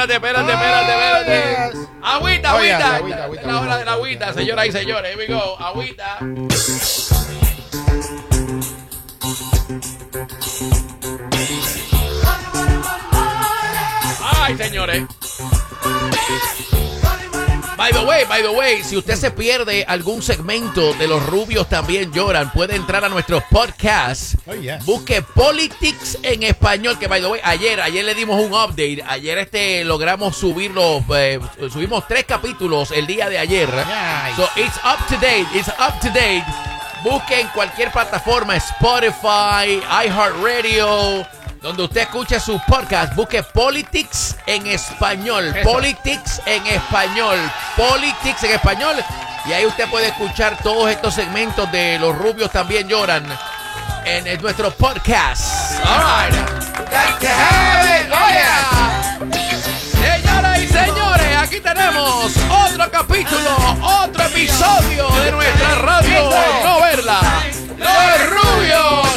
espérate, espérate, espérate, espérate. Agüita, agüita. agüita, agüita, Es la hora de la agüita, agüita, señoras y señores. Here we go. Agüita. Ay, señores. By the way, by the way, si usted se pierde algún segmento de los rubios también lloran, puede entrar a nuestro podcast. Oh, yes. Busque Politics en español, que by the way, ayer, ayer le dimos un update. Ayer este logramos subirlo, eh, subimos tres capítulos el día de ayer. Nice. So it's up to date, it's up to date. Busque en cualquier plataforma, Spotify, iHeartRadio, donde usted escuche su podcast. Busque Politics en español. Eso. Politics en español. Politics en español. Y ahí usted puede escuchar todos estos segmentos de Los Rubios también lloran en, en nuestro podcast. All right. Oh, yeah. Señoras y señores, aquí tenemos otro capítulo, otro episodio de nuestra radio No Verla. Los Rubios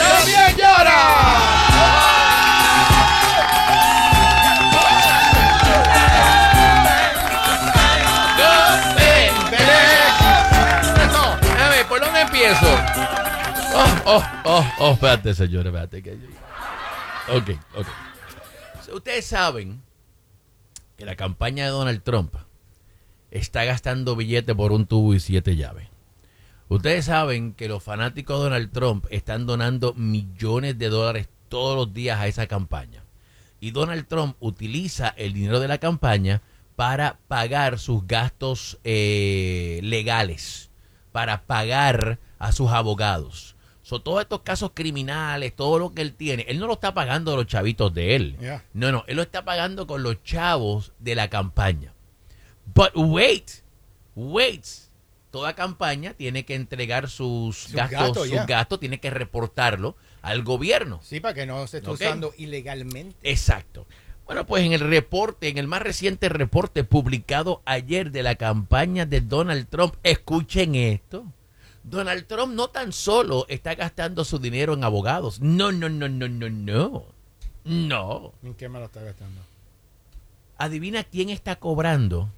Oh, oh, oh, espérate, señores, espérate. Que... Ok, ok. Ustedes saben que la campaña de Donald Trump está gastando billetes por un tubo y siete llaves. Ustedes saben que los fanáticos de Donald Trump están donando millones de dólares todos los días a esa campaña. Y Donald Trump utiliza el dinero de la campaña para pagar sus gastos eh, legales, para pagar a sus abogados. So, todos estos casos criminales, todo lo que él tiene, él no lo está pagando los chavitos de él. Yeah. No, no, él lo está pagando con los chavos de la campaña. But wait, wait. Toda campaña tiene que entregar sus, Sus gastos, sus yeah. gastos, tiene que reportarlo al gobierno. Sí, para que no se esté Ok. usando ilegalmente. Exacto. Bueno, pues en el reporte, en el más reciente reporte publicado ayer de la campaña de Donald Trump, escuchen esto. Donald Trump no tan solo está gastando su dinero en abogados. No, no, no, no, no, no. No. ¿En qué me lo está gastando? Adivina quién está cobrando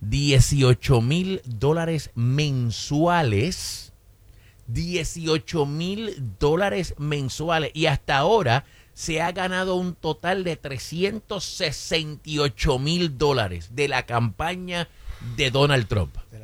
18 mil dólares mensuales. 18 mil dólares mensuales. Y hasta ahora se ha ganado un total de 368 mil dólares de la campaña de Donald Trump. De.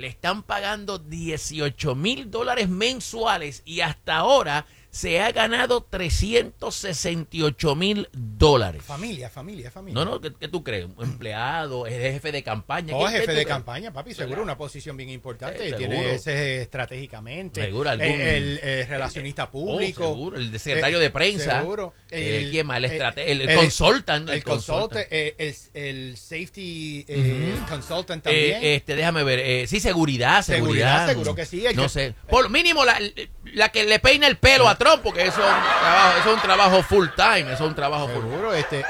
Le están pagando 18 mil dólares mensuales y hasta ahora se ha ganado 368 mil dólares. Familia, familia, familia. No, no, ¿qué, qué tú crees? ¿Un empleado? ¿Es jefe de campaña? Oh, ¿Qué- qué jefe de campaña, papi, seguro una posición bien importante. Eh, tiene ese estratégicamente. Seguro, algún- el, el, eh, relacionista Oh, público. seguro, el secretario Eh, de prensa. Seguro. Eh, ¿quién más? El eh, el- el el- consultant, el El consultant. eh, el, el safety eh, consultant también. Eh, este, déjame ver. eh, sí, seguridad, seguridad. Seguridad, seguro que sí, el No que- sé. Por mínimo, la, la que le peina el pelo a Trump, porque eso es un trabajo, eso es un trabajo full time. Eso es un trabajo full Seguro, este,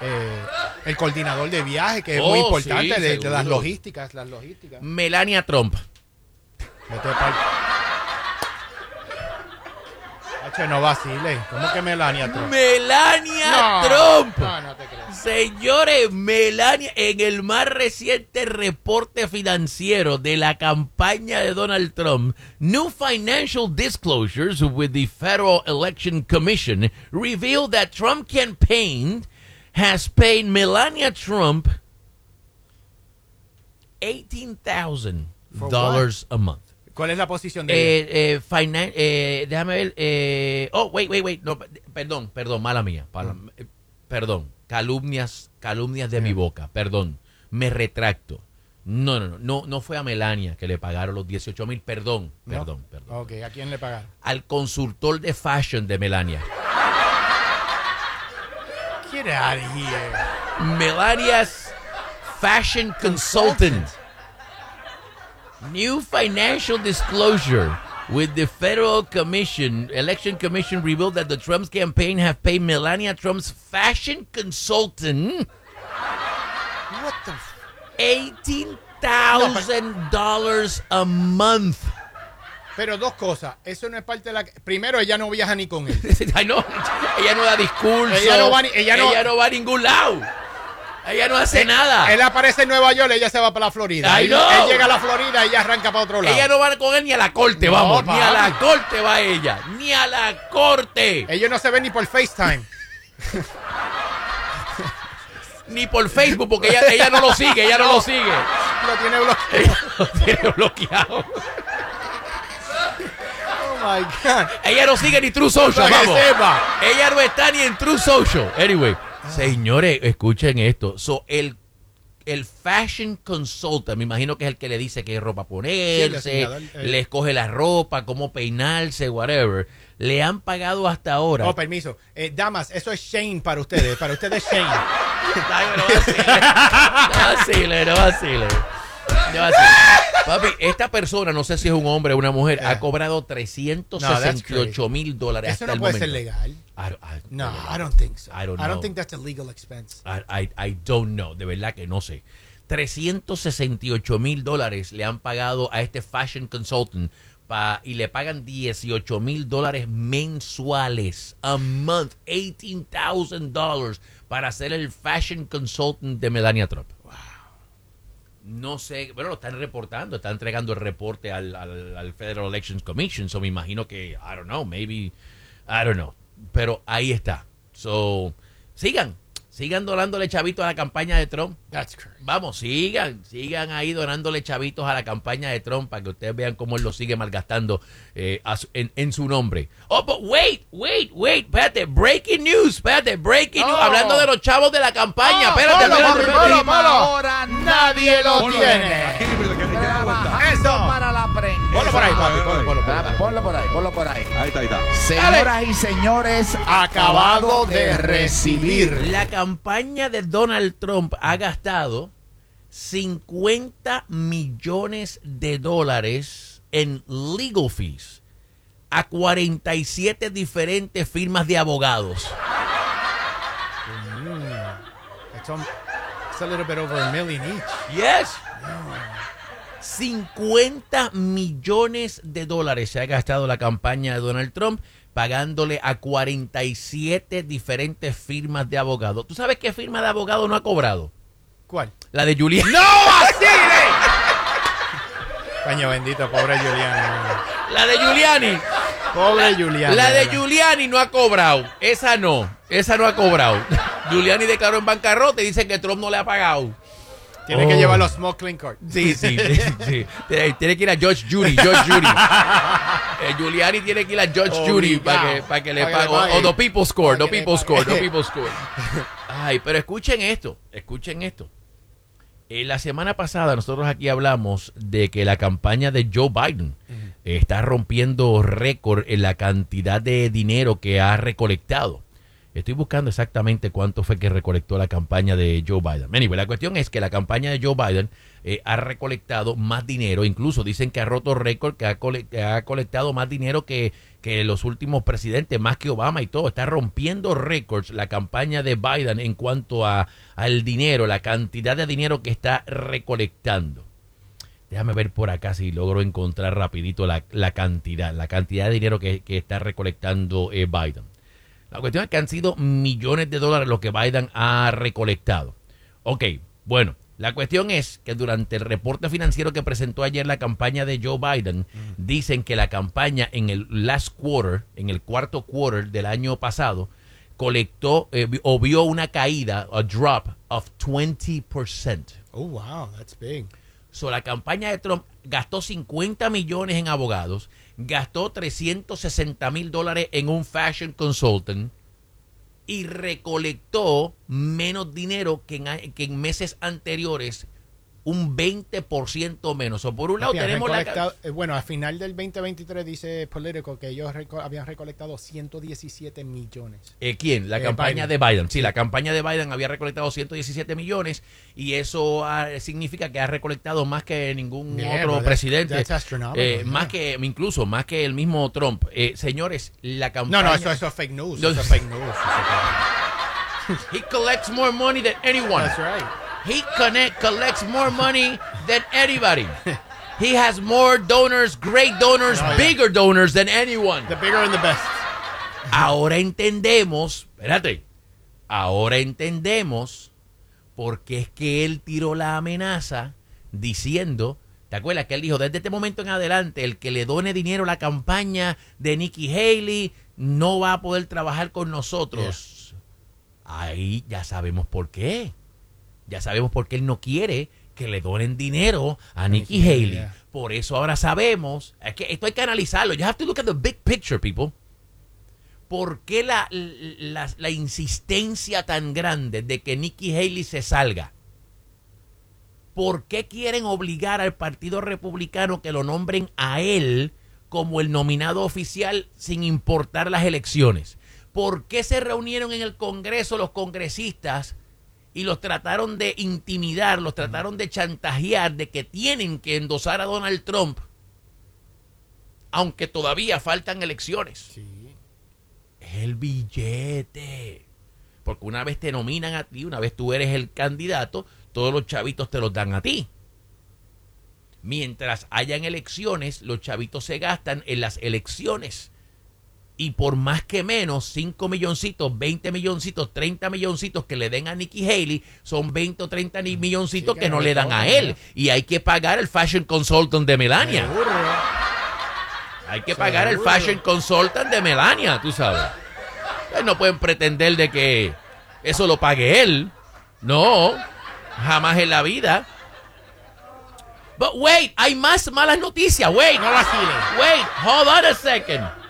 eh, el coordinador de viaje, que es Oh, muy importante, sí, de, de las logísticas, las logísticas. Melania Trump. Vete pa'l- Hacho, no vacile. ¿Cómo que Melania Trump? Melania Trump. No, no te creo. Señores, Melania, en el más reciente reporte financiero de la campaña de Donald Trump, new financial disclosures with the Federal Election Commission reveal that Trump campaign has paid Melania Trump $18,000 a month. ¿Cuál es la posición de ella? Eh, eh, eh, déjame ver. eh, oh, wait, wait, wait. No, perdón, perdón, mala mía. eh, perdón. Calumnias, calumnias de mi boca. Perdón. Me retracto. No, no, no, no. No fue a Melania que le pagaron los 18 mil. Perdón, ¿No? perdón, perdón. Ok, ¿a quién le pagaron? Al consultor de fashion de Melania. Get out of here. Melania's fashion consultant. New financial disclosure with the Federal Commission, Election Commission revealed that the Trump's campaign have paid Melania Trump's fashion consultant What the f- $18,000 a month. Pero dos cosas. Eso no es parte de la. Primero, ella no viaja ni con él. Ay, no, ella no da discursos. Ella no va ni- ella no- va a ningún lado. Ella no hace nada. Él aparece en Nueva York, ella se va para la Florida. Él, él llega a la Florida y ella arranca para otro lado. Ella no va con él ni a la corte, No, vamos. Ni a la corte va ella. Ni a la corte. Ellos no se ven ni por FaceTime. Ni por Facebook, porque ella, ella no lo sigue. Ella no lo sigue. Lo tiene bloqueado. Ella lo tiene bloqueado. Oh my God. Ella no sigue ni True Social, vamos. sepa. Ella no está ni en True Social. Anyway, señores, escuchen esto. So, el, el fashion consultant, me imagino que es el que le dice qué ropa ponerse, eh. le escoge la ropa, cómo peinarse, whatever. Le han pagado hasta ahora. Oh, permiso. Eh, damas, eso es Shane para ustedes. Para ustedes, Shane. No vacile, no vacile, no vacile. No vacile. Papi, esta persona, no sé si es un hombre o una mujer, Eh. ha cobrado 368 mil dólares Eso hasta no el puede momento. ser legal. I don't- I- No. I don't think so. I don't I don't think that's a legal expense. I, don't know, de verdad que no sé. 368 mil dólares le han pagado a este fashion consultant pa- y le pagan 18 mil dólares mensuales. A month, 18,000 dólares para ser el fashion consultant de Melania Trump. No sé, bueno, lo están reportando, están entregando el reporte al, al, al Federal Elections Commission, so me imagino que, I don't know, maybe, I don't know, pero ahí está. So, sigan, sigan donándole chavitos a la campaña de Trump. That's crazy. Vamos, sigan, sigan ahí donándole chavitos a la campaña de Trump para que ustedes vean cómo él lo sigue malgastando eh, su- en, en su nombre. Oh, but wait, wait, wait, espérate, breaking news, espérate, breaking news, Oh. hablando de los chavos de la campaña, Oh, espérate, espérate, espérate. Ahora Nadie lo tiene. Ponlo por ahí, papi. Ponlo, ponlo, Ah, ponlo. Ponlo por ahí, ponlo por ahí. Ahí está, ahí está. Señoras y señores, acabado de recibir. La campaña de Donald Trump ha gastado 50 millones de dólares en legal fees a 47 diferentes firmas de abogados. It's, um, it's a little bit over a million each. Yes. 50 millones de dólares se ha gastado la campaña de Donald Trump pagándole a 47 diferentes firmas de abogados. ¿Tú sabes qué firma de abogado no ha cobrado? ¿Cuál? La de Julián. ¡No, así! Coño bendito, pobre Giuliani. La de Giuliani. Pobre Giuliani. La de. Giuliani no ha cobrado. Esa no. Esa no ha cobrado. Giuliani declaró en bancarrota y dice que Trump no le ha pagado. Tiene Oh. que llevar los smoke clean card. Sí, sí, sí, sí. Tiene, tiene que ir a George Judy, George Judy. Eh, Giuliani tiene que ir a George Judy para que, para que le pague. O, pague. o The People Score, The People Score. The People Score. Ay, pero escuchen esto, escuchen esto. Eh, la semana pasada nosotros aquí hablamos de que la campaña de Joe Biden está rompiendo récord en la cantidad de dinero que ha recolectado. Estoy buscando exactamente cuánto fue que recolectó la campaña de Joe Biden. Anyway, la cuestión es que la campaña de Joe Biden eh, ha recolectado más dinero. Incluso dicen que ha roto récord, que ha, que ha colectado más dinero que, los últimos presidentes, más que Obama y todo. Está rompiendo récords la campaña de Biden en cuanto a, al dinero, la cantidad de dinero que está recolectando. Déjame ver por acá si logro encontrar rapidito la, cantidad, la cantidad de dinero que, que está recolectando eh, Biden. La cuestión es que han sido millones de dólares lo que Biden ha recolectado. Ok, bueno, la cuestión es que durante el reporte financiero que presentó ayer la campaña de Joe Biden, dicen que la campaña en el last quarter, en el cuarto quarter del año pasado, colectó eh, o vio una caída, a drop of 20%. Oh, wow, that's big. La campaña de Trump gastó 50 millones en abogados, gastó 360 mil dólares en un fashion consultant y recolectó menos dinero que en meses anteriores, un 20% menos. O por un lado Papi, tenemos la... eh, bueno, al final del 2023 dice Politico que ellos reco- habían recolectado 117 millones. Eh, ¿Quién? La Eh, campaña Biden. de Biden. Sí, la campaña de Biden había recolectado 117 millones y eso ah, significa que ha recolectado más que ningún Yeah, otro that's- presidente. that's Eh, yeah. Más que, incluso más que el mismo Trump. Eh, señores, la No, campaña... no, eso, eso es fake news. No. Eso es fake news. He collects more money than anyone. That's right. He connect, collects more money than anybody. He has more donors, great donors, No, yeah. bigger donors than anyone. The bigger and the best. Ahora entendemos, espérate, ahora entendemos por qué es que él tiró la amenaza diciendo, ¿te acuerdas que él dijo, desde este momento en adelante, el que le done dinero a la campaña de Nikki Haley no va a poder trabajar con nosotros? Ahí ya sabemos por qué. Ya sabemos por qué él no quiere que le donen dinero a Nikki, Nikki Haley, yeah. Por eso ahora sabemos, es que esto hay que analizarlo. You have to look at the big picture, people. ¿Por qué la, la, la insistencia tan grande de que Nikki Haley se salga? ¿Por qué quieren obligar al Partido Republicano que lo nombren a él como el nominado oficial sin importar las elecciones? ¿Por qué se reunieron en el Congreso los congresistas y los trataron de intimidar, los trataron de chantajear de que tienen que endosar a Donald Trump, aunque todavía faltan elecciones? Sí. Es el billete. Porque una vez te nominan a ti, una vez tú eres el candidato, todos los chavitos te los dan a ti. Mientras hayan elecciones, los chavitos se gastan en las elecciones. Y por más que menos, 5 milloncitos, 20 milloncitos, 30 milloncitos que le den a Nikki Haley, son 20 o 30 ni- milloncitos Sí, que, que no le dan a él. ¿no? Y hay que pagar el fashion consultant de Melania. Seguro. Hay que pagar el fashion consultant de Melania, tú sabes. Pues no pueden pretender de que eso lo pague él. No, jamás en la vida. But wait, hay más malas noticias. Wait, No vacilen. wait, hold on a second.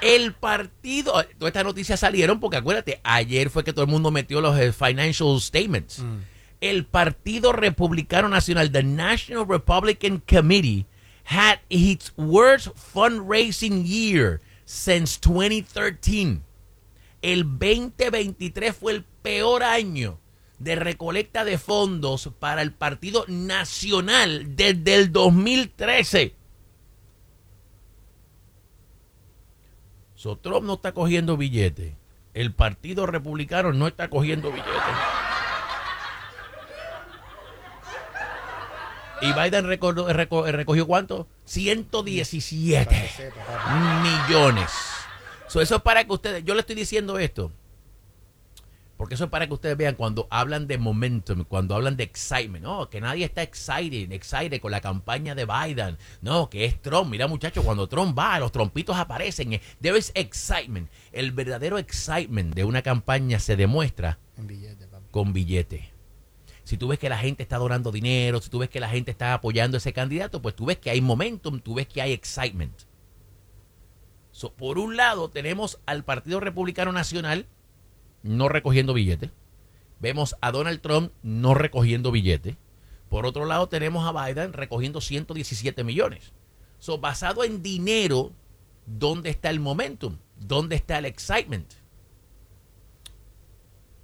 El partido, todas estas noticias salieron porque acuérdate, ayer fue que todo el mundo metió los eh, financial statements. El Partido Republicano Nacional, the National Republican Committee, had its worst fundraising year since 2013. El 2023 fue el peor año de recolecta de fondos para el Partido Nacional desde el 2013. So, Trump no está cogiendo billetes. El Partido Republicano no está cogiendo billetes. Y Biden recordó- reco- recogió cuánto? 117 Para que sepa, papi. millones. So, eso es para que ustedes, yo le estoy diciendo esto, porque eso es para que ustedes vean cuando hablan de momentum, cuando hablan de excitement, no, que nadie está excited, excited con la campaña de Biden, no, que es Trump, mira muchachos, cuando Trump va, los trompitos aparecen, there is excitement. El verdadero excitement de una campaña se demuestra billete, con billete. Si tú ves que la gente está donando dinero, si tú ves que la gente está apoyando a ese candidato, pues tú ves que hay momentum, tú ves que hay excitement. So, por un lado, tenemos al Partido Republicano Nacional no recogiendo billetes. Vemos a Donald Trump no recogiendo billetes. Por otro lado, tenemos a Biden recogiendo 117 millones. So, basado en dinero, ¿dónde está el momentum? ¿Dónde está el excitement?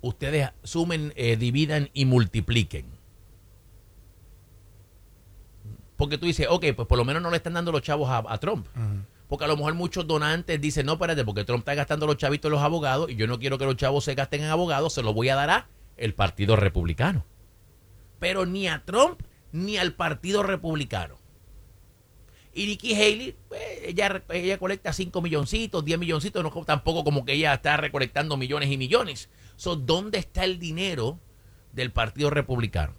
Ustedes sumen, eh, dividan y multipliquen. Porque tú dices, ok, pues por lo menos no le están dando los chavos a, a Trump. Porque a lo mejor muchos donantes dicen, no, espérate, porque Trump está gastando los chavitos en los abogados y yo no quiero que los chavos se gasten en abogados, se los voy a dar a el Partido Republicano. Pero ni a Trump ni al Partido Republicano. Y Nikki Haley, pues, ella, ella colecta 5 milloncitos, 10 milloncitos, no tampoco como que ella está recolectando millones y millones. So, ¿Dónde está el dinero del Partido Republicano?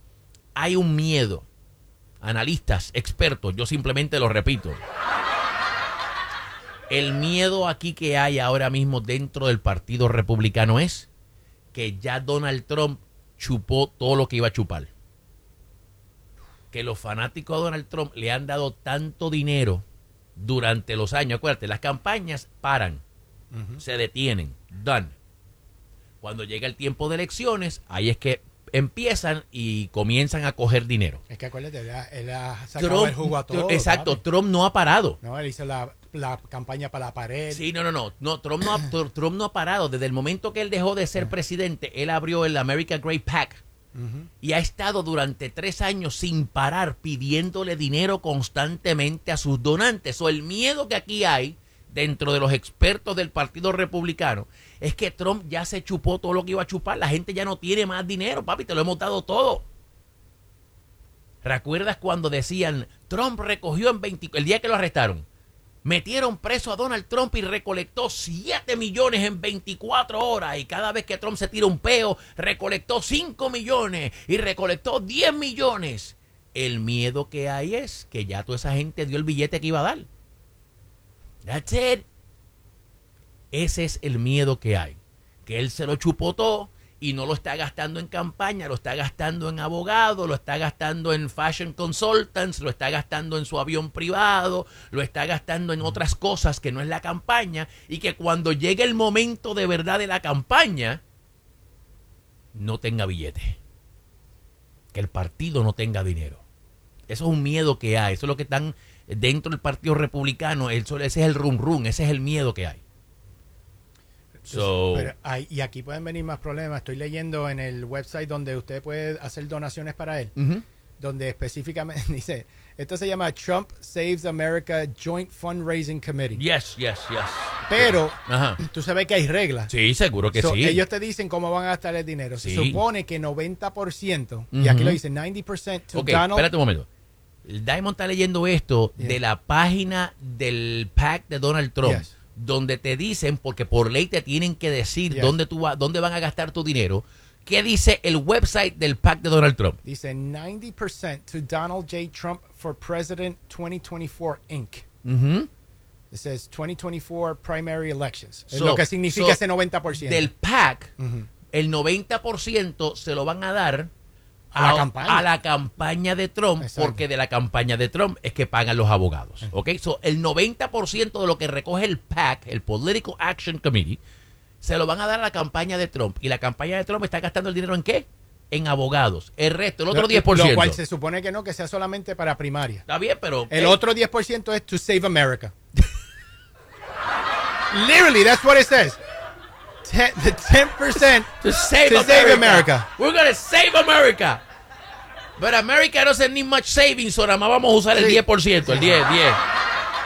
Hay un miedo. Analistas, expertos, yo simplemente lo repito. El miedo aquí que hay ahora mismo dentro del Partido Republicano es que ya Donald Trump chupó todo lo que iba a chupar. Que los fanáticos de Donald Trump le han dado tanto dinero durante los años. Acuérdate, las campañas paran, se detienen, done. Cuando llega el tiempo de elecciones, ahí es que empiezan y comienzan a coger dinero. Es que acuérdate, él ha, él ha sacado el jugo a todo. exacto, papi. Trump no ha parado. No, él hizo la, la campaña para la pared. Sí, no, no, no. no Trump, no Trump no ha parado. Desde el momento que él dejó de ser presidente, él abrió el American Great Pack y ha estado durante tres años sin parar pidiéndole dinero constantemente a sus donantes. O el miedo que aquí hay dentro de los expertos del Partido Republicano es que Trump ya se chupó todo lo que iba a chupar. La gente ya no tiene más dinero, papi, te lo hemos dado todo. ¿Recuerdas cuando decían Trump recogió en 20, el día que lo arrestaron? Metieron preso a Donald Trump y recolectó 7 millones en 24 horas. Y cada vez que Trump se tira un peo, recolectó 5 millones y recolectó 10 millones. El miedo que hay es que ya toda esa gente dio el billete que iba a dar. That's it. Ese es el miedo que hay. Que él se lo chupó todo y no lo está gastando en campaña, lo está gastando en abogado, lo está gastando en fashion consultants, lo está gastando en su avión privado, lo está gastando en otras cosas que no es la campaña y que cuando llegue el momento de verdad de la campaña no tenga billete. Que el partido no tenga dinero. Eso es un miedo que hay, eso es lo que están dentro del Partido Republicano, ese es el rum rum, ese es el miedo que hay. So, Pero hay- y aquí pueden venir más problemas. Estoy leyendo en el website donde usted puede hacer donaciones para él, donde específicamente dice, esto se llama Trump Saves America Joint Fundraising Committee. yes, yes, yes. Pero tú sabes que hay reglas. Sí, seguro que So, sí. Ellos te dicen cómo van a gastar el dinero. Se Sí. supone que 90%, y aquí lo dice 90% to Ok, Donald. espérate un momento. Diamond está leyendo esto Yeah. de la página del PAC de Donald Trump, Yes. Donde te dicen, porque por ley te tienen que decir Yes. dónde, tú va- dónde van a gastar tu dinero, ¿qué dice el website del PAC de Donald Trump? Dice 90% to Donald J. Trump for President 2024 Inc. Ujú. It says 2024 primary elections. Es lo que significa so, ese 90%. Del PAC, el 90% se lo van a dar A la campaña. a la campaña de Trump, Exacto. porque de la campaña de Trump es que pagan los abogados. ¿Ok? So, el 90% de lo que recoge el PAC, el Political Action Committee, se lo van a dar a la campaña de Trump. Y la campaña de Trump está gastando el dinero en qué? En abogados. El resto, el otro Lo- 10%. Lo cual se supone que no, que sea solamente para primaria. Está bien, pero. El eh, otro 10% es to save America. Literally, that's what it says. Ten, the 10% To save, To America. save America. We're gonna save America. But America doesn't need much savings, nada más vamos a usar el Sí. 10%, el 10, 10.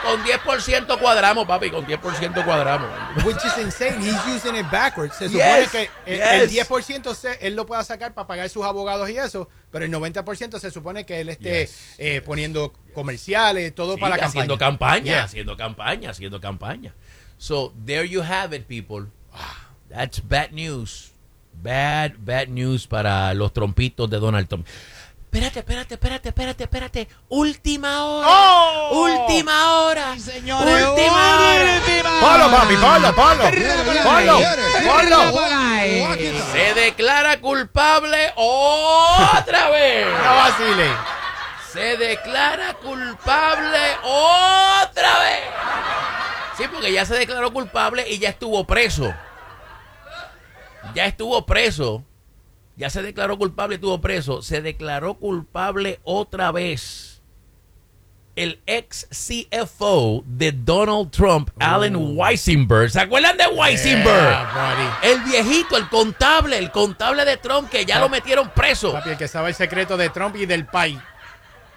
Con 10% cuadramos, papi, con 10% cuadramos. Which is insane. He's using it backwards. Se supone que el, el yes. 10% se- él lo pueda sacar para pagar sus abogados y eso, pero el 90% se supone que él esté Yes, eh, poniendo comerciales, todo Sí, para la haciendo campaña. campaña, Yeah. haciendo campaña, haciendo campaña. So, there you have it, people. That's bad news. Bad, bad news para los trompitos de Donald Trump. Espérate, espérate, espérate, espérate, espérate. Última hora. ¡Oh! Última hora. señores, Última hora. Ponlo, papi, ponlo, ponlo. Ponlo, ponlo. Se declara culpable otra vez. No vacile. Se declara culpable otra vez. Sí, porque ya se declaró culpable y ya estuvo preso. Ya estuvo preso. Ya se declaró culpable y estuvo preso. Se declaró culpable otra vez. El ex CFO de Donald Trump, Allen Weisenberg. ¿Se acuerdan de Weisenberg? Yeah. El viejito, el contable, el contable de Trump que ya lo metieron preso. Papi, el que sabe el secreto de Trump y del país.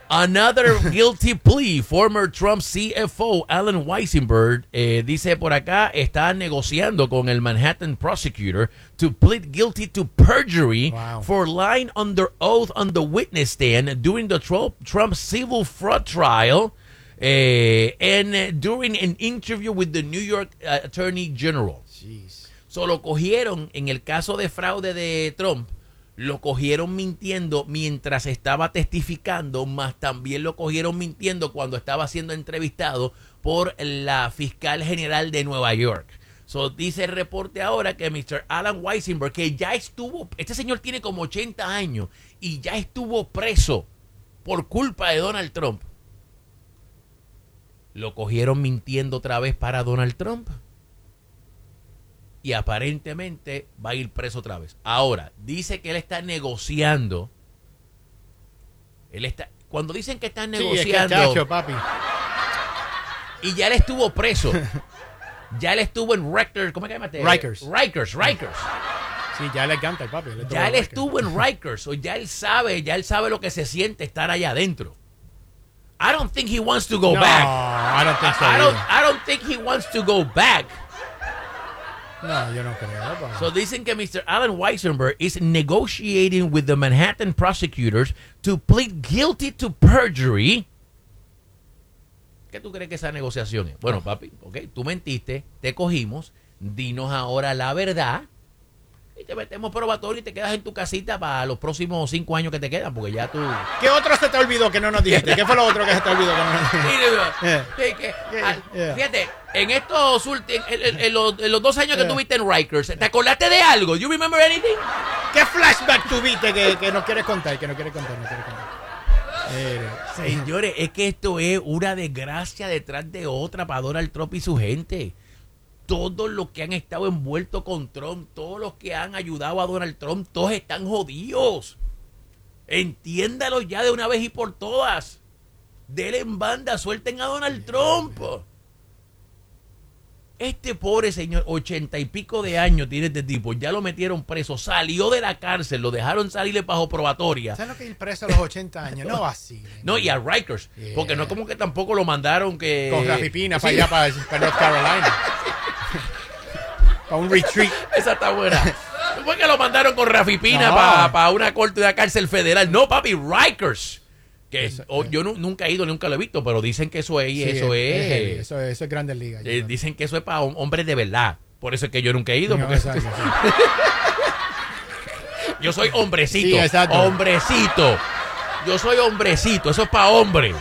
Another guilty plea. Former Trump CFO Alan Weisenberg eh, dice por acá está negociando con el Manhattan prosecutor to plead guilty to perjury Wow. for lying under oath on the witness stand during the Trump, civil fraud trial eh, and eh, during an interview with the New York uh, Attorney General. Jeez. Solo cogieron, en el caso de fraude de Trump, lo cogieron mintiendo mientras estaba testificando, más también lo cogieron mintiendo cuando estaba siendo entrevistado por la fiscal general de Nueva York. So, dice el reporte ahora que Mr. Alan Weisenberg, que ya estuvo, este señor tiene como 80 años y ya estuvo preso por culpa de Donald Trump. Lo cogieron mintiendo otra vez para Donald Trump y aparentemente va a ir preso otra vez. Ahora, dice que él está negociando. Él está. Cuando dicen que están Sí, es que, negociando chacho, papi. y ya él estuvo preso, ya él estuvo en Rikers, ¿cómo es que llamaste? Rikers. Rikers, Rikers. Sí, ya le canta el papi. le Ya él estuvo en Rikers, o ya él sabe, ya él sabe lo que se siente estar allá adentro. I don't think he wants to go No, back. I don't think so I don't. I don't think he wants to go back. No, yo no creo. pa. So dicen que Mr. Alan Weisenberg is negotiating with the Manhattan prosecutors to plead guilty to perjury. ¿Qué tú crees que esa negociación es? Bueno, papi, ok, tú mentiste, te cogimos, dinos ahora la verdad y te metemos probatorio y te quedas en tu casita para los próximos cinco años que te quedan, porque ya tú... ¿Qué otro se te olvidó que no nos dijiste? ¿Qué fue lo otro que se te olvidó que no nos dijiste? Mira, Yeah. sí, que- Yeah, yeah. Fíjate, en estos últimos, en, en- en los, en los dos años que tuviste en Rikers, ¿te acordaste de algo? ¿You remember anything? ¿Qué flashback tuviste que, que no quieres contar? Que no quieres contar, no quieres contar. Mire, Señores, es que esto es una desgracia detrás de otra para Donald Trump y su gente. Todos los que han estado envueltos con Trump, todos los que han ayudado a Donald Trump, todos están jodidos. Entiéndalo ya de una vez y por todas. Denle en banda, suelten a Donald Trump. Este pobre señor, ochenta y pico de años tiene este tipo, ya lo metieron preso, salió de la cárcel, lo dejaron salirle bajo probatoria. ¿Sabes lo que ir preso a los 80 años? No así. No, y a Rikers. Yeah. Porque no es como que tampoco lo mandaron que. Con Rafi Pina para Sí, allá, para, para North Carolina. para un retreat. Esa está buena. No fue que lo mandaron con Rafi Pina No. para una corte de la cárcel federal. No, papi, Rikers. Que Eso, o- eh. yo nu- nunca he ido, nunca lo he visto, pero dicen que eso es. Sí, eso es. heavy, Eso, es- eso es Grandes Ligas. eh, dicen que eso es para hom- hombres de verdad. Por eso es que yo nunca he ido. No, porque exacto, yo soy hombrecito. Sí. Hombrecito. Yo soy hombrecito. Eso es para hombre.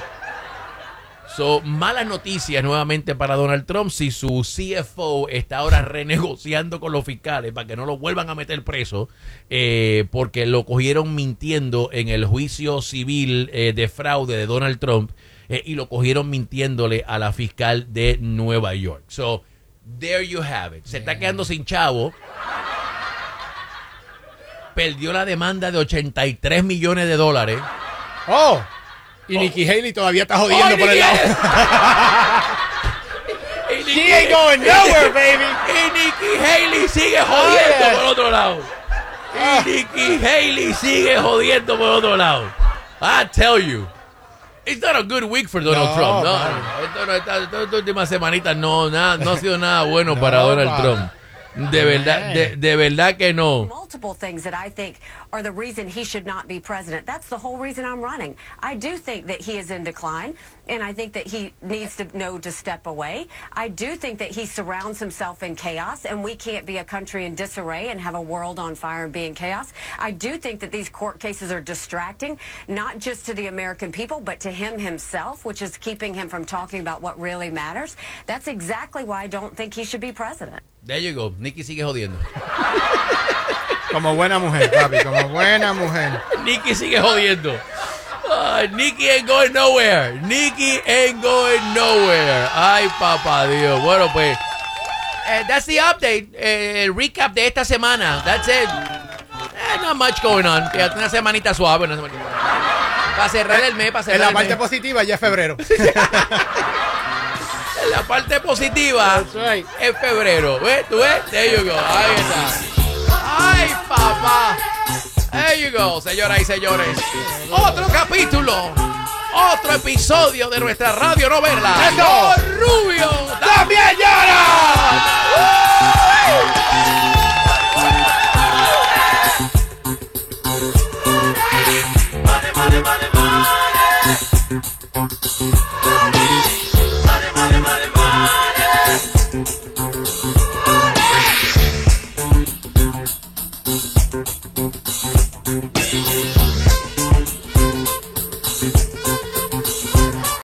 So, malas noticias nuevamente para Donald Trump si su CFO está ahora renegociando con los fiscales para que no lo vuelvan a meter preso eh, porque lo cogieron mintiendo en el juicio civil eh, de fraude de Donald Trump eh, y lo cogieron mintiéndole a la fiscal de Nueva York. So, there you have it. Se está quedando sin chavo. Perdió la demanda de 83 millones de dólares. Oh, y Nikki Haley todavía está jodiendo ¡Ay, por el lado. She ain't going nowhere, baby. Y Nikki Haley sigue jodiendo yes. por otro lado. Y Nikki Haley sigue jodiendo por otro lado. I tell you. It's not a good week for Donald No, Trump. No, no está, esto- estas últimas semanitas no, nada, no ha sido nada bueno No, para Donald. Trump. De verdad, de, de verdad que no. Multiple things that I think are the reason he should not be president. That's the whole reason I'm running. I do think that he is in decline, and I think that he needs to know to step away. I do think that he surrounds himself in chaos, and we can't be a country in disarray and have a world on fire and be in chaos. I do think that these court cases are distracting, not just to the American people, but to him himself, which is keeping him from talking about what really matters. That's exactly why I don't think he should be president. There you go. Nikki sigue jodiendo. Como buena mujer, papi, como buena mujer. Nikki sigue jodiendo. Ah, Nikki ain't going nowhere. Nikki ain't going nowhere. Ay, papá Dios. Bueno, pues. eh, that's the update. eh, el recap de esta semana. That's it. Eh, not much going on. Una semanita suave. Una semanita. Para cerrar el mes, para En cerrar la el parte mes. positiva ya es febrero. En la parte positiva right. es febrero. ¿Ves? ¿Tú ves? There you go. Ahí está papá. There you go, señoras y señores. Otro capítulo. Otro episodio de nuestra radio novela. ¡Esto Rubio también llora! money, money, money.